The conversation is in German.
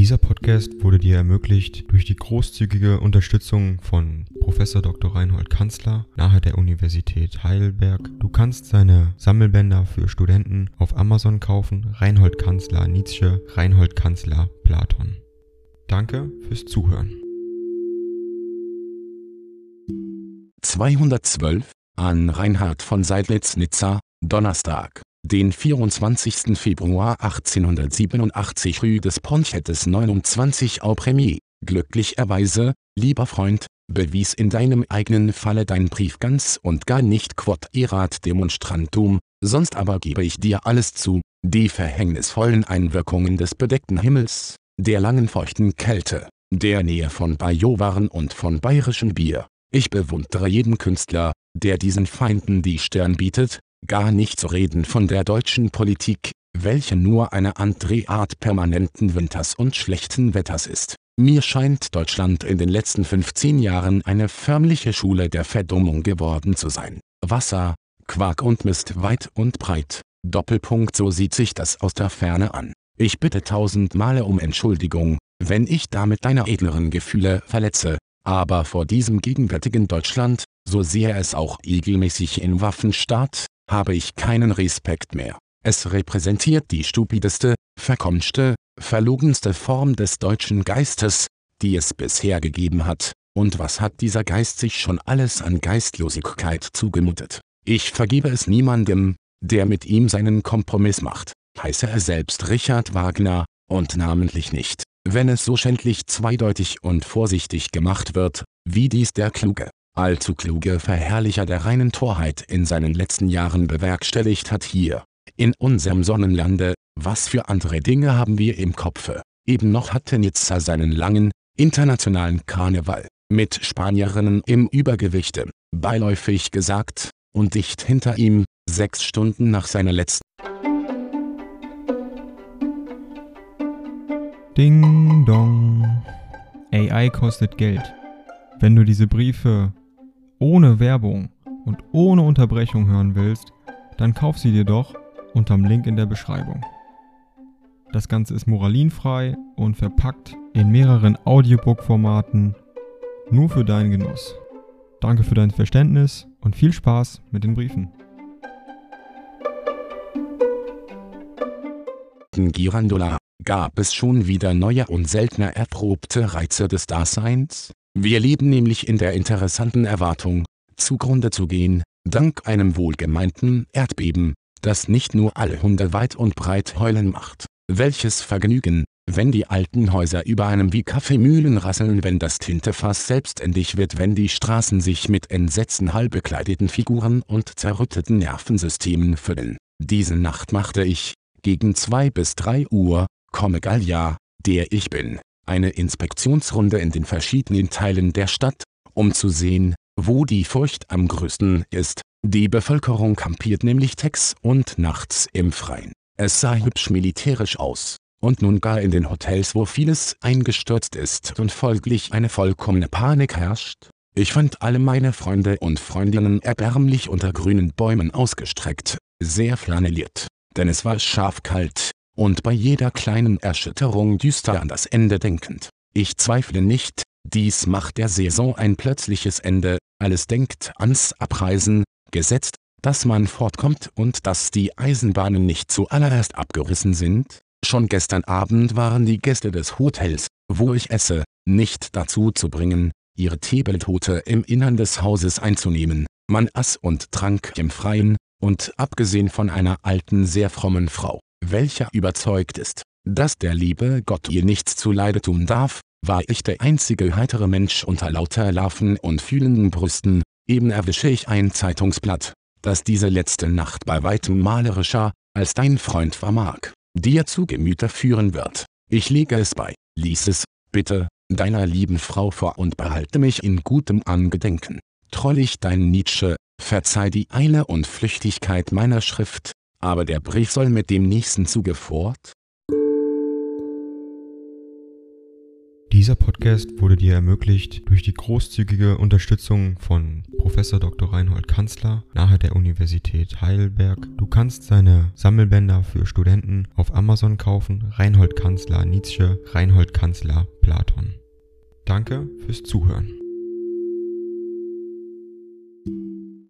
Dieser Podcast wurde dir ermöglicht durch die großzügige Unterstützung von Professor Dr. Reinhold Kanzler nahe der Universität Heidelberg. Du kannst seine Sammelbänder für Studenten auf Amazon kaufen. Reinhold Kanzler Nietzsche, Reinhold Kanzler Platon. Danke fürs Zuhören. 212 an Reinhard von Seidlitz-Nizza, Donnerstag den 24. Februar 1887 Rue des Ponchettes 29 au Premier. Glücklicherweise, lieber Freund, bewies in deinem eigenen Falle dein Brief ganz und gar nicht quod erat demonstrantum, sonst aber gebe ich dir alles zu, die verhängnisvollen Einwirkungen des bedeckten Himmels, der langen feuchten Kälte, der Nähe von Bajowaren und von bayerischem Bier. Ich bewundere jeden Künstler, der diesen Feinden die Stirn bietet, Gar nicht zu reden von der deutschen Politik, welche nur eine andere Art permanenten Winters und schlechten Wetters ist. Mir scheint Deutschland in den letzten 15 Jahren eine förmliche Schule der Verdummung geworden zu sein. Wasser, Quark und Mist weit und breit. Doppelpunkt so sieht sich das aus der Ferne an. Ich bitte tausend Male um Entschuldigung, wenn ich damit deine edleren Gefühle verletze, aber vor diesem gegenwärtigen Deutschland, so sehr es auch regelmäßig in Waffenstaat, habe ich keinen Respekt mehr. Es repräsentiert die stupideste, verkommschte, verlogenste Form des deutschen Geistes, die es bisher gegeben hat, und was hat dieser Geist sich schon alles an Geistlosigkeit zugemutet. Ich vergebe es niemandem, der mit ihm seinen Kompromiss macht, heiße er selbst Richard Wagner, und namentlich nicht, wenn es so schändlich zweideutig und vorsichtig gemacht wird, wie dies der kluge, allzu kluge Verherrlicher der reinen Torheit in seinen letzten Jahren bewerkstelligt hat hier, in unserem Sonnenlande, was für andere Dinge haben wir im Kopfe. Eben noch hatte Nizza seinen langen, internationalen Karneval, mit Spanierinnen im Übergewichte, beiläufig gesagt, und dicht hinter ihm, sechs Stunden nach seiner letzten Ding dong. AI kostet Geld. Wenn du diese Briefe ohne Werbung und ohne Unterbrechung hören willst, dann kauf sie dir doch unterm Link in der Beschreibung. Das Ganze ist moralinfrei und verpackt in mehreren Audiobook-Formaten nur für deinen Genuss. Danke für dein Verständnis und viel Spaß mit den Briefen. Girandola, gab es schon wieder neue und seltener erprobte Reize des Daseins? Wir leben nämlich in der interessanten Erwartung, zugrunde zu gehen, dank einem wohlgemeinten Erdbeben, das nicht nur alle Hunde weit und breit heulen macht. Welches Vergnügen, wenn die alten Häuser über einem wie Kaffeemühlen rasseln, wenn das Tintefass selbstständig wird, wenn die Straßen sich mit Entsetzen halbbekleideten Figuren und zerrütteten Nervensystemen füllen. Diese Nacht machte ich, gegen zwei bis drei Uhr, komme Gallia, der ich bin, eine Inspektionsrunde in den verschiedenen Teilen der Stadt, um zu sehen, wo die Furcht am größten ist. Die Bevölkerung kampiert nämlich tags und nachts im Freien. Es sah hübsch militärisch aus. Und nun gar in den Hotels, wo vieles eingestürzt ist und folglich eine vollkommene Panik herrscht. Ich fand alle meine Freunde und Freundinnen erbärmlich unter grünen Bäumen ausgestreckt, sehr flanelliert. Denn es war scharf kalt, und bei jeder kleinen Erschütterung düster an das Ende denkend. Ich zweifle nicht, dies macht der Saison ein plötzliches Ende, alles denkt ans Abreisen, gesetzt, dass man fortkommt und dass die Eisenbahnen nicht zuallererst abgerissen sind. Schon gestern Abend waren die Gäste des Hotels, wo ich esse, nicht dazu zu bringen, ihre Tebeltote im Innern des Hauses einzunehmen. Man aß und trank im Freien, und abgesehen von einer alten sehr frommen Frau, welcher überzeugt ist, dass der liebe Gott ihr nichts zuleide tun darf, war ich der einzige heitere Mensch unter lauter Larven und fühlenden Brüsten, eben erwische ich ein Zeitungsblatt, das diese letzte Nacht bei weitem malerischer, als dein Freund vermag, dir zu Gemüte führen wird. Ich lege es bei, lies es, bitte, deiner lieben Frau vor und behalte mich in gutem Angedenken. Trollig dein Nietzsche, verzeih die Eile und Flüchtigkeit meiner Schrift, aber der Brief soll mit dem nächsten Zuge fort? Dieser Podcast wurde dir ermöglicht durch die großzügige Unterstützung von Professor Dr. Reinhold Kanzler nahe der Universität Heidelberg. Du kannst seine Sammelbänder für Studenten auf Amazon kaufen. Reinhold Kanzler Nietzsche, Reinhold Kanzler Platon. Danke fürs Zuhören.